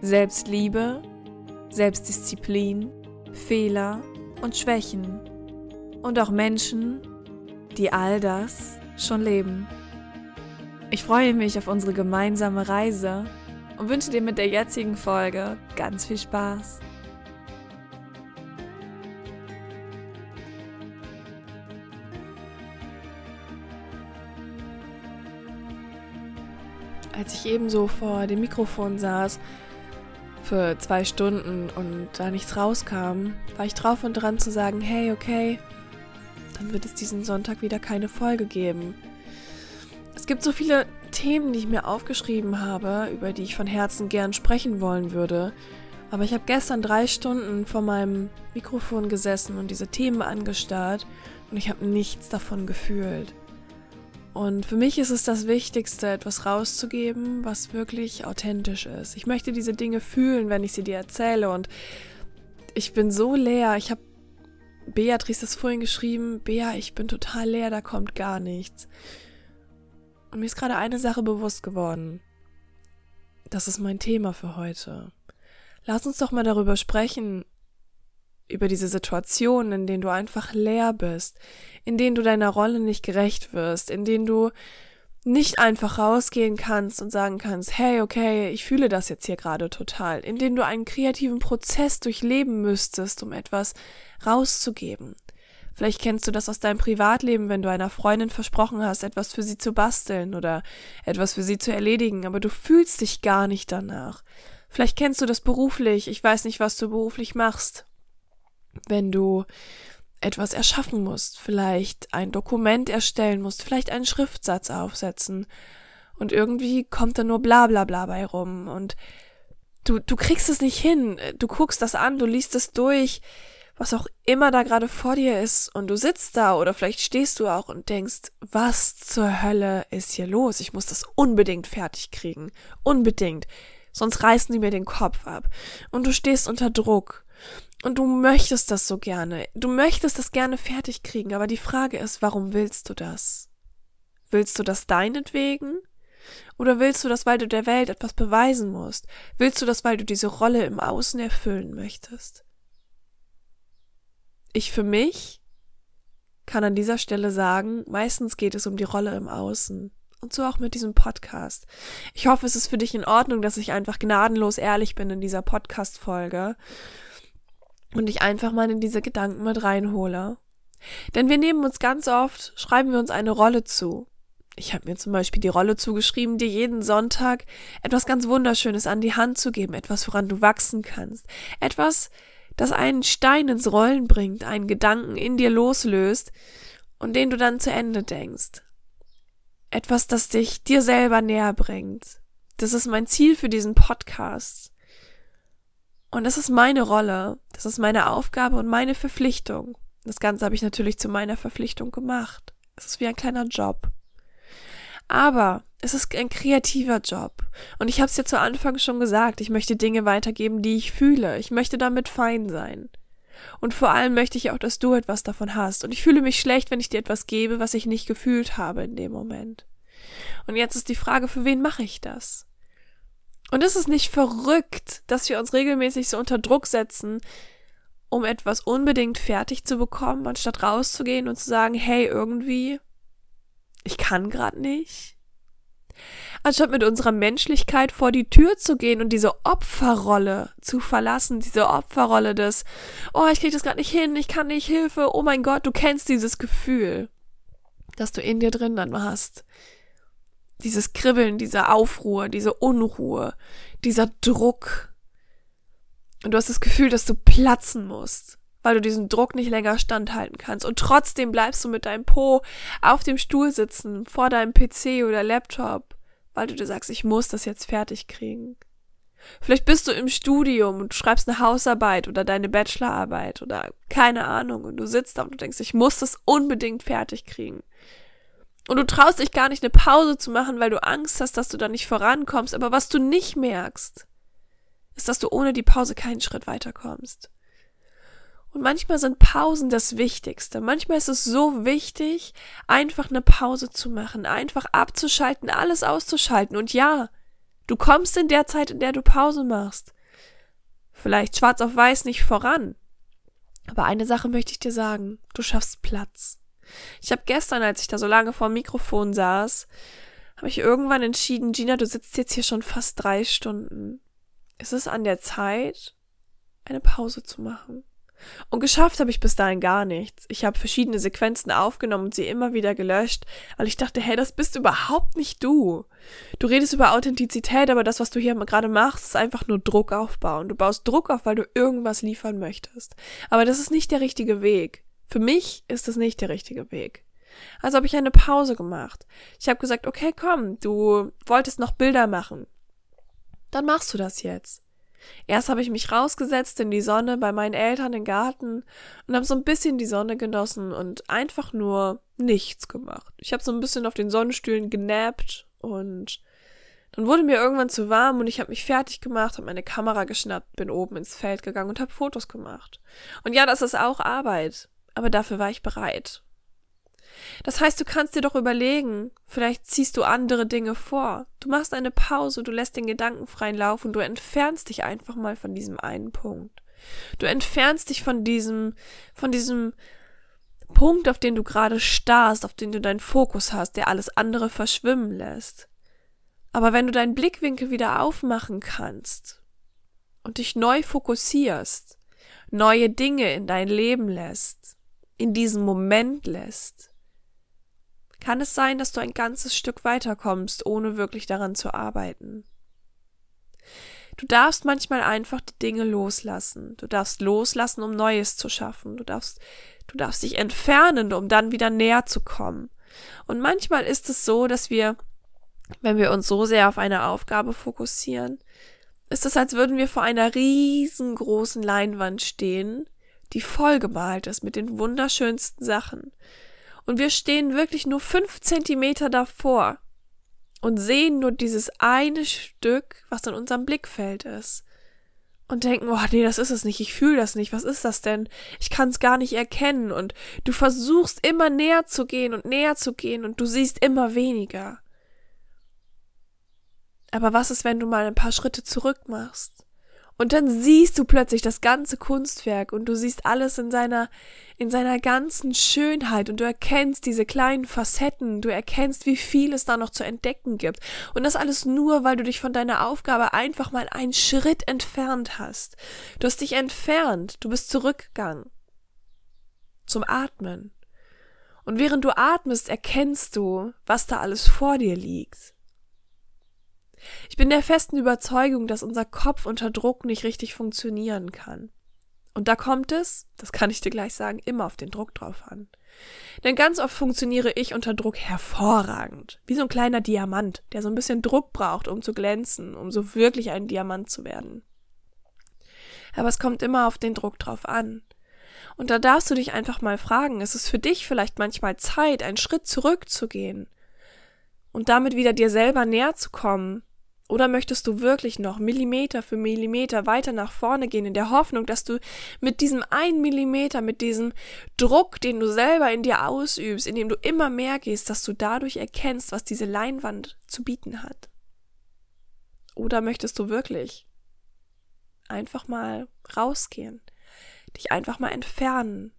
Selbstliebe, Selbstdisziplin, Fehler und Schwächen und auch Menschen, die all das schon leben. Ich freue mich auf unsere gemeinsame Reise und wünsche dir mit der jetzigen Folge ganz viel Spaß. Als ich ebenso vor dem Mikrofon saß, für zwei Stunden und da nichts rauskam, war ich drauf und dran zu sagen, hey, okay, dann wird es diesen Sonntag wieder keine Folge geben. Es gibt so viele Themen, die ich mir aufgeschrieben habe, über die ich von Herzen gern sprechen wollen würde. Aber ich habe gestern drei Stunden vor meinem Mikrofon gesessen und diese Themen angestarrt und ich habe nichts davon gefühlt. Und für mich ist es das Wichtigste, etwas rauszugeben, was wirklich authentisch ist. Ich möchte diese Dinge fühlen, wenn ich sie dir erzähle. Und ich bin so leer. Ich habe Beatrice das vorhin geschrieben. Bea, ich bin total leer, da kommt gar nichts. Und mir ist gerade eine Sache bewusst geworden. Das ist mein Thema für heute. Lass uns doch mal darüber sprechen, über diese Situationen, in denen du einfach leer bist, in denen du deiner Rolle nicht gerecht wirst, in denen du nicht einfach rausgehen kannst und sagen kannst, hey, okay, ich fühle das jetzt hier gerade total, in denen du einen kreativen Prozess durchleben müsstest, um etwas rauszugeben. Vielleicht kennst du das aus deinem Privatleben, wenn du einer Freundin versprochen hast, etwas für sie zu basteln oder etwas für sie zu erledigen, aber du fühlst dich gar nicht danach. Vielleicht kennst du das beruflich, ich weiß nicht, was du beruflich machst wenn du etwas erschaffen musst, vielleicht ein Dokument erstellen musst, vielleicht einen Schriftsatz aufsetzen und irgendwie kommt da nur bla bla bla bei rum und du, du kriegst es nicht hin, du guckst das an, du liest es durch, was auch immer da gerade vor dir ist und du sitzt da oder vielleicht stehst du auch und denkst, was zur Hölle ist hier los? Ich muss das unbedingt fertig kriegen. Unbedingt. Sonst reißen die mir den Kopf ab. Und du stehst unter Druck. Und du möchtest das so gerne. Du möchtest das gerne fertig kriegen, aber die Frage ist, warum willst du das? Willst du das deinetwegen? Oder willst du das, weil du der Welt etwas beweisen musst? Willst du das, weil du diese Rolle im Außen erfüllen möchtest? Ich für mich kann an dieser Stelle sagen, meistens geht es um die Rolle im Außen. Und so auch mit diesem Podcast. Ich hoffe, es ist für dich in Ordnung, dass ich einfach gnadenlos ehrlich bin in dieser Podcast-Folge und ich einfach mal in diese Gedanken mit reinhole. Denn wir nehmen uns ganz oft, schreiben wir uns eine Rolle zu. Ich habe mir zum Beispiel die Rolle zugeschrieben, dir jeden Sonntag etwas ganz Wunderschönes an die Hand zu geben, etwas, woran du wachsen kannst, etwas, das einen Stein ins Rollen bringt, einen Gedanken in dir loslöst und den du dann zu Ende denkst. Etwas, das dich dir selber näher bringt. Das ist mein Ziel für diesen Podcast. Und das ist meine Rolle, das ist meine Aufgabe und meine Verpflichtung. Das Ganze habe ich natürlich zu meiner Verpflichtung gemacht. Es ist wie ein kleiner Job. Aber es ist ein kreativer Job. Und ich habe es ja zu Anfang schon gesagt, ich möchte Dinge weitergeben, die ich fühle. Ich möchte damit fein sein. Und vor allem möchte ich auch, dass du etwas davon hast. Und ich fühle mich schlecht, wenn ich dir etwas gebe, was ich nicht gefühlt habe in dem Moment. Und jetzt ist die Frage, für wen mache ich das? Und ist es nicht verrückt, dass wir uns regelmäßig so unter Druck setzen, um etwas unbedingt fertig zu bekommen, anstatt rauszugehen und zu sagen, hey, irgendwie, ich kann gerade nicht? Anstatt mit unserer Menschlichkeit vor die Tür zu gehen und diese Opferrolle zu verlassen, diese Opferrolle des, oh, ich krieg das gerade nicht hin, ich kann nicht Hilfe, oh mein Gott, du kennst dieses Gefühl, das du in dir drin dann hast dieses Kribbeln, diese Aufruhr, diese Unruhe, dieser Druck. Und du hast das Gefühl, dass du platzen musst, weil du diesen Druck nicht länger standhalten kannst. Und trotzdem bleibst du mit deinem Po auf dem Stuhl sitzen, vor deinem PC oder Laptop, weil du dir sagst, ich muss das jetzt fertig kriegen. Vielleicht bist du im Studium und schreibst eine Hausarbeit oder deine Bachelorarbeit oder keine Ahnung und du sitzt da und du denkst, ich muss das unbedingt fertig kriegen. Und du traust dich gar nicht eine Pause zu machen, weil du Angst hast, dass du da nicht vorankommst. Aber was du nicht merkst, ist, dass du ohne die Pause keinen Schritt weiterkommst. Und manchmal sind Pausen das Wichtigste. Manchmal ist es so wichtig, einfach eine Pause zu machen, einfach abzuschalten, alles auszuschalten. Und ja, du kommst in der Zeit, in der du Pause machst. Vielleicht schwarz auf weiß nicht voran. Aber eine Sache möchte ich dir sagen. Du schaffst Platz. Ich habe gestern, als ich da so lange vor dem Mikrofon saß, habe ich irgendwann entschieden, Gina, du sitzt jetzt hier schon fast drei Stunden. Es ist an der Zeit, eine Pause zu machen. Und geschafft habe ich bis dahin gar nichts. Ich habe verschiedene Sequenzen aufgenommen und sie immer wieder gelöscht, weil ich dachte, hey, das bist überhaupt nicht du. Du redest über Authentizität, aber das, was du hier gerade machst, ist einfach nur Druck aufbauen. Du baust Druck auf, weil du irgendwas liefern möchtest. Aber das ist nicht der richtige Weg. Für mich ist das nicht der richtige Weg. Also habe ich eine Pause gemacht. Ich habe gesagt, okay, komm, du wolltest noch Bilder machen. Dann machst du das jetzt. Erst habe ich mich rausgesetzt in die Sonne bei meinen Eltern im Garten und habe so ein bisschen die Sonne genossen und einfach nur nichts gemacht. Ich habe so ein bisschen auf den Sonnenstühlen genappt und dann wurde mir irgendwann zu warm und ich habe mich fertig gemacht, habe meine Kamera geschnappt, bin oben ins Feld gegangen und habe Fotos gemacht. Und ja, das ist auch Arbeit aber dafür war ich bereit. Das heißt, du kannst dir doch überlegen, vielleicht ziehst du andere Dinge vor. Du machst eine Pause, du lässt den Gedanken freien Lauf und du entfernst dich einfach mal von diesem einen Punkt. Du entfernst dich von diesem, von diesem Punkt, auf den du gerade starrst, auf den du deinen Fokus hast, der alles andere verschwimmen lässt. Aber wenn du deinen Blickwinkel wieder aufmachen kannst und dich neu fokussierst, neue Dinge in dein Leben lässt, in diesem Moment lässt, kann es sein, dass du ein ganzes Stück weiterkommst, ohne wirklich daran zu arbeiten. Du darfst manchmal einfach die Dinge loslassen. Du darfst loslassen, um Neues zu schaffen. Du darfst, du darfst dich entfernen, um dann wieder näher zu kommen. Und manchmal ist es so, dass wir, wenn wir uns so sehr auf eine Aufgabe fokussieren, ist es, als würden wir vor einer riesengroßen Leinwand stehen die vollgemalt ist mit den wunderschönsten Sachen. Und wir stehen wirklich nur fünf Zentimeter davor und sehen nur dieses eine Stück, was in unserem Blickfeld ist. Und denken, oh nee, das ist es nicht, ich fühle das nicht, was ist das denn? Ich kann es gar nicht erkennen. Und du versuchst immer näher zu gehen und näher zu gehen und du siehst immer weniger. Aber was ist, wenn du mal ein paar Schritte zurück machst? Und dann siehst du plötzlich das ganze Kunstwerk und du siehst alles in seiner, in seiner ganzen Schönheit und du erkennst diese kleinen Facetten, du erkennst, wie viel es da noch zu entdecken gibt. Und das alles nur, weil du dich von deiner Aufgabe einfach mal einen Schritt entfernt hast. Du hast dich entfernt, du bist zurückgegangen. Zum Atmen. Und während du atmest, erkennst du, was da alles vor dir liegt. Ich bin der festen Überzeugung, dass unser Kopf unter Druck nicht richtig funktionieren kann. Und da kommt es, das kann ich dir gleich sagen, immer auf den Druck drauf an. Denn ganz oft funktioniere ich unter Druck hervorragend. Wie so ein kleiner Diamant, der so ein bisschen Druck braucht, um zu glänzen, um so wirklich ein Diamant zu werden. Aber es kommt immer auf den Druck drauf an. Und da darfst du dich einfach mal fragen, ist es für dich vielleicht manchmal Zeit, einen Schritt zurückzugehen und damit wieder dir selber näher zu kommen oder möchtest du wirklich noch Millimeter für Millimeter weiter nach vorne gehen, in der Hoffnung, dass du mit diesem einen Millimeter, mit diesem Druck, den du selber in dir ausübst, indem du immer mehr gehst, dass du dadurch erkennst, was diese Leinwand zu bieten hat? Oder möchtest du wirklich einfach mal rausgehen, dich einfach mal entfernen,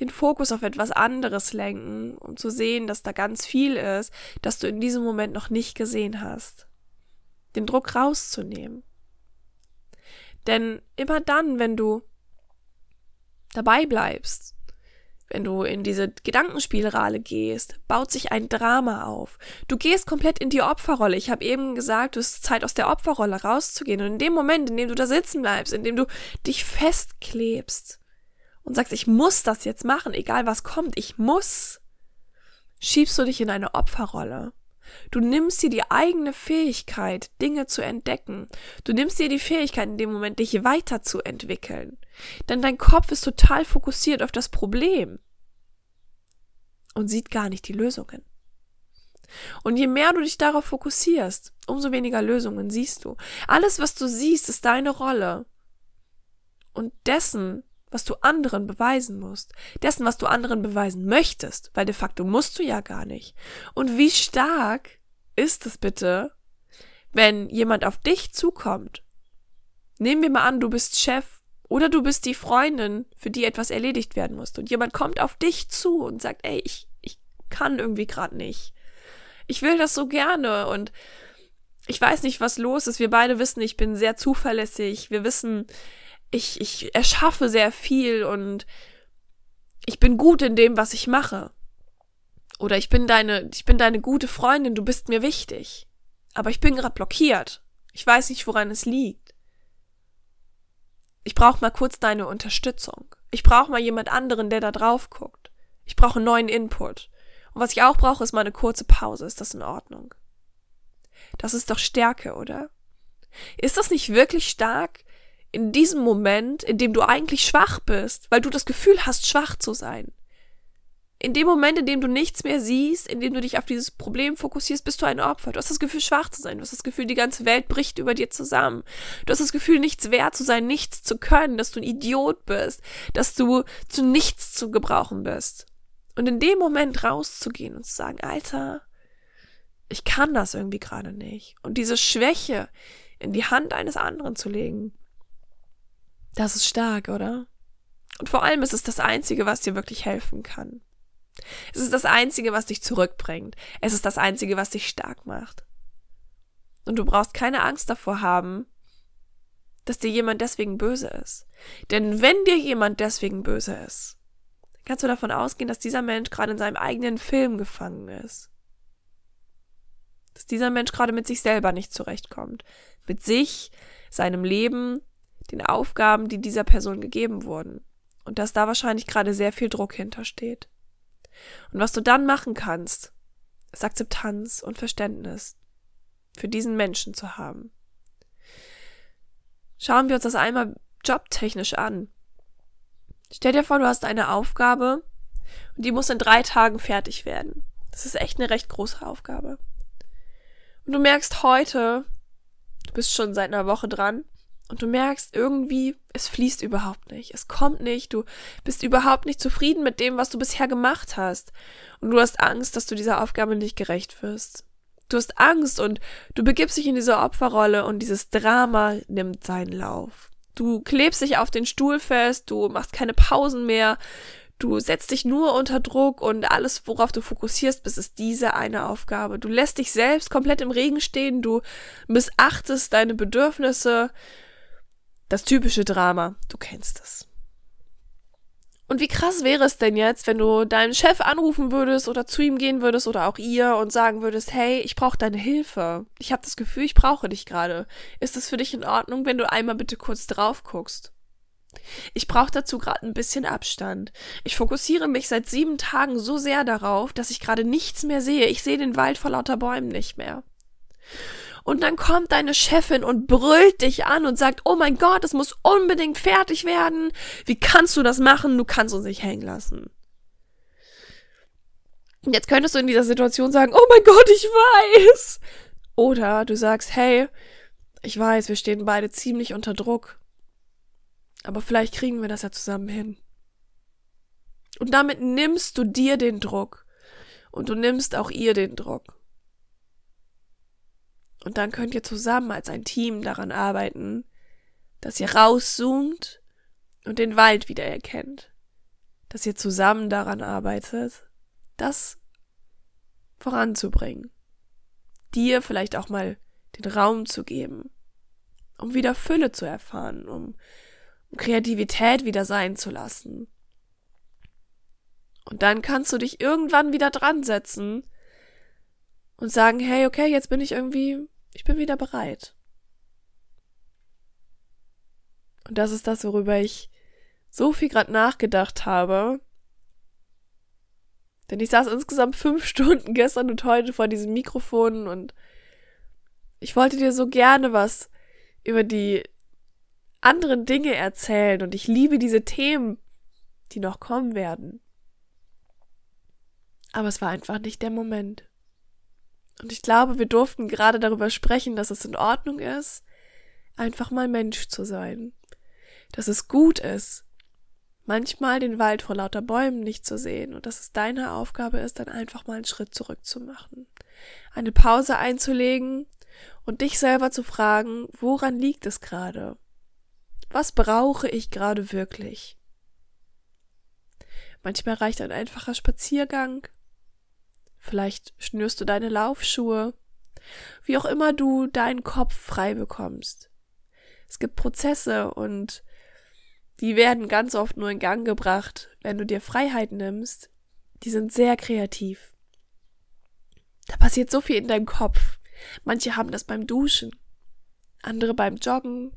den Fokus auf etwas anderes lenken, um zu sehen, dass da ganz viel ist, das du in diesem Moment noch nicht gesehen hast? Den Druck rauszunehmen. Denn immer dann, wenn du dabei bleibst, wenn du in diese Gedankenspielrale gehst, baut sich ein Drama auf. Du gehst komplett in die Opferrolle. Ich habe eben gesagt, du hast Zeit aus der Opferrolle rauszugehen. Und in dem Moment, in dem du da sitzen bleibst, in dem du dich festklebst und sagst, ich muss das jetzt machen, egal was kommt, ich muss, schiebst du dich in eine Opferrolle. Du nimmst dir die eigene Fähigkeit, Dinge zu entdecken. Du nimmst dir die Fähigkeit, in dem Moment dich weiterzuentwickeln. Denn dein Kopf ist total fokussiert auf das Problem und sieht gar nicht die Lösungen. Und je mehr du dich darauf fokussierst, umso weniger Lösungen siehst du. Alles, was du siehst, ist deine Rolle. Und dessen, was du anderen beweisen musst, dessen, was du anderen beweisen möchtest, weil de facto musst du ja gar nicht. Und wie stark ist es bitte, wenn jemand auf dich zukommt? Nehmen wir mal an, du bist Chef oder du bist die Freundin, für die etwas erledigt werden muss. Und jemand kommt auf dich zu und sagt, ey, ich, ich kann irgendwie gerade nicht ich will das so gerne und ich weiß nicht, was los ist. Wir beide wissen, ich bin sehr zuverlässig. Wir wissen, ich, ich erschaffe sehr viel und ich bin gut in dem, was ich mache. Oder ich bin deine, ich bin deine gute Freundin, du bist mir wichtig. Aber ich bin gerade blockiert. Ich weiß nicht, woran es liegt. Ich brauche mal kurz deine Unterstützung. Ich brauche mal jemand anderen, der da drauf guckt. Ich brauche neuen Input. Und was ich auch brauche, ist mal eine kurze Pause. Ist das in Ordnung? Das ist doch Stärke, oder? Ist das nicht wirklich stark in diesem Moment, in dem du eigentlich schwach bist, weil du das Gefühl hast, schwach zu sein? In dem Moment, in dem du nichts mehr siehst, in dem du dich auf dieses Problem fokussierst, bist du ein Opfer. Du hast das Gefühl, schwach zu sein. Du hast das Gefühl, die ganze Welt bricht über dir zusammen. Du hast das Gefühl, nichts wert zu sein, nichts zu können, dass du ein Idiot bist, dass du zu nichts zu gebrauchen bist. Und in dem Moment rauszugehen und zu sagen, Alter, ich kann das irgendwie gerade nicht. Und diese Schwäche in die Hand eines anderen zu legen, das ist stark, oder? Und vor allem ist es das Einzige, was dir wirklich helfen kann. Es ist das Einzige, was dich zurückbringt. Es ist das Einzige, was dich stark macht. Und du brauchst keine Angst davor haben, dass dir jemand deswegen böse ist. Denn wenn dir jemand deswegen böse ist, kannst du davon ausgehen, dass dieser Mensch gerade in seinem eigenen Film gefangen ist. Dass dieser Mensch gerade mit sich selber nicht zurechtkommt. Mit sich, seinem Leben, den Aufgaben, die dieser Person gegeben wurden. Und dass da wahrscheinlich gerade sehr viel Druck hintersteht. Und was du dann machen kannst, ist Akzeptanz und Verständnis für diesen Menschen zu haben. Schauen wir uns das einmal jobtechnisch an. Stell dir vor, du hast eine Aufgabe und die muss in drei Tagen fertig werden. Das ist echt eine recht große Aufgabe. Und du merkst heute, du bist schon seit einer Woche dran und du merkst irgendwie, es fließt überhaupt nicht. Es kommt nicht. Du bist überhaupt nicht zufrieden mit dem, was du bisher gemacht hast. Und du hast Angst, dass du dieser Aufgabe nicht gerecht wirst. Du hast Angst und du begibst dich in diese Opferrolle und dieses Drama nimmt seinen Lauf. Du klebst dich auf den Stuhl fest, du machst keine Pausen mehr, du setzt dich nur unter Druck und alles, worauf du fokussierst bist, ist diese eine Aufgabe. Du lässt dich selbst komplett im Regen stehen, du missachtest deine Bedürfnisse. Das typische Drama, du kennst es. Und wie krass wäre es denn jetzt, wenn du deinen Chef anrufen würdest oder zu ihm gehen würdest oder auch ihr und sagen würdest, hey, ich brauche deine Hilfe. Ich habe das Gefühl, ich brauche dich gerade. Ist es für dich in Ordnung, wenn du einmal bitte kurz drauf guckst? Ich brauche dazu gerade ein bisschen Abstand. Ich fokussiere mich seit sieben Tagen so sehr darauf, dass ich gerade nichts mehr sehe. Ich sehe den Wald vor lauter Bäumen nicht mehr. Und dann kommt deine Chefin und brüllt dich an und sagt, oh mein Gott, es muss unbedingt fertig werden. Wie kannst du das machen? Du kannst uns nicht hängen lassen. Und jetzt könntest du in dieser Situation sagen, oh mein Gott, ich weiß. Oder du sagst, hey, ich weiß, wir stehen beide ziemlich unter Druck. Aber vielleicht kriegen wir das ja zusammen hin. Und damit nimmst du dir den Druck. Und du nimmst auch ihr den Druck. Und dann könnt ihr zusammen als ein Team daran arbeiten, dass ihr rauszoomt und den Wald wiedererkennt. Dass ihr zusammen daran arbeitet, das voranzubringen. Dir vielleicht auch mal den Raum zu geben, um wieder Fülle zu erfahren, um, um Kreativität wieder sein zu lassen. Und dann kannst du dich irgendwann wieder dran setzen und sagen, hey, okay, jetzt bin ich irgendwie ich bin wieder bereit. Und das ist das, worüber ich so viel gerade nachgedacht habe. Denn ich saß insgesamt fünf Stunden gestern und heute vor diesem Mikrofon und ich wollte dir so gerne was über die anderen Dinge erzählen und ich liebe diese Themen, die noch kommen werden. Aber es war einfach nicht der Moment. Und ich glaube, wir durften gerade darüber sprechen, dass es in Ordnung ist, einfach mal Mensch zu sein. Dass es gut ist, manchmal den Wald vor lauter Bäumen nicht zu sehen und dass es deine Aufgabe ist, dann einfach mal einen Schritt zurück zu machen. Eine Pause einzulegen und dich selber zu fragen, woran liegt es gerade? Was brauche ich gerade wirklich? Manchmal reicht ein einfacher Spaziergang. Vielleicht schnürst du deine Laufschuhe. Wie auch immer du deinen Kopf frei bekommst. Es gibt Prozesse und die werden ganz oft nur in Gang gebracht, wenn du dir Freiheit nimmst. Die sind sehr kreativ. Da passiert so viel in deinem Kopf. Manche haben das beim Duschen, andere beim Joggen,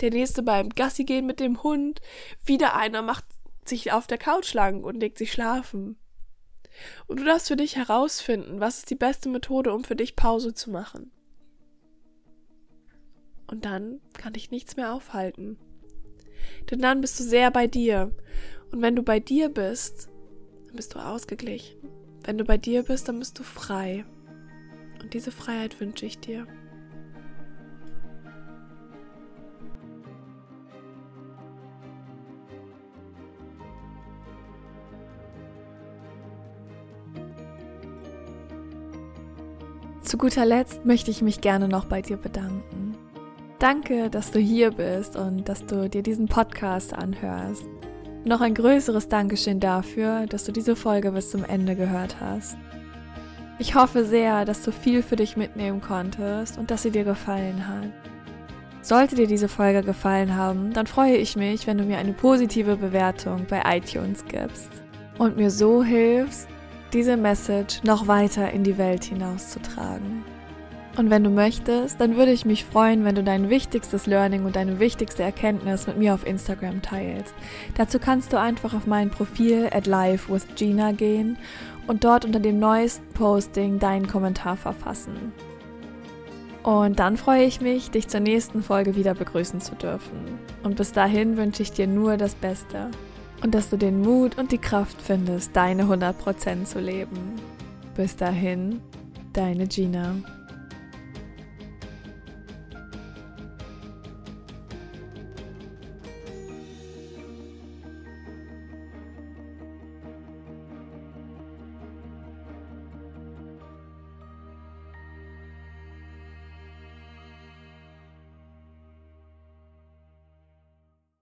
der nächste beim Gassi gehen mit dem Hund, wieder einer macht sich auf der Couch lang und legt sich schlafen. Und du darfst für dich herausfinden, was ist die beste Methode, um für dich Pause zu machen. Und dann kann dich nichts mehr aufhalten. Denn dann bist du sehr bei dir. Und wenn du bei dir bist, dann bist du ausgeglichen. Wenn du bei dir bist, dann bist du frei. Und diese Freiheit wünsche ich dir. Zu guter Letzt möchte ich mich gerne noch bei dir bedanken. Danke, dass du hier bist und dass du dir diesen Podcast anhörst. Noch ein größeres Dankeschön dafür, dass du diese Folge bis zum Ende gehört hast. Ich hoffe sehr, dass du viel für dich mitnehmen konntest und dass sie dir gefallen hat. Sollte dir diese Folge gefallen haben, dann freue ich mich, wenn du mir eine positive Bewertung bei iTunes gibst und mir so hilfst, diese Message noch weiter in die Welt hinauszutragen. Und wenn du möchtest, dann würde ich mich freuen, wenn du dein wichtigstes Learning und deine wichtigste Erkenntnis mit mir auf Instagram teilst. Dazu kannst du einfach auf mein Profil at live with Gina gehen und dort unter dem neuesten Posting deinen Kommentar verfassen. Und dann freue ich mich, dich zur nächsten Folge wieder begrüßen zu dürfen. Und bis dahin wünsche ich dir nur das Beste und dass du den Mut und die Kraft findest, deine 100% zu leben. Bis dahin, deine Gina.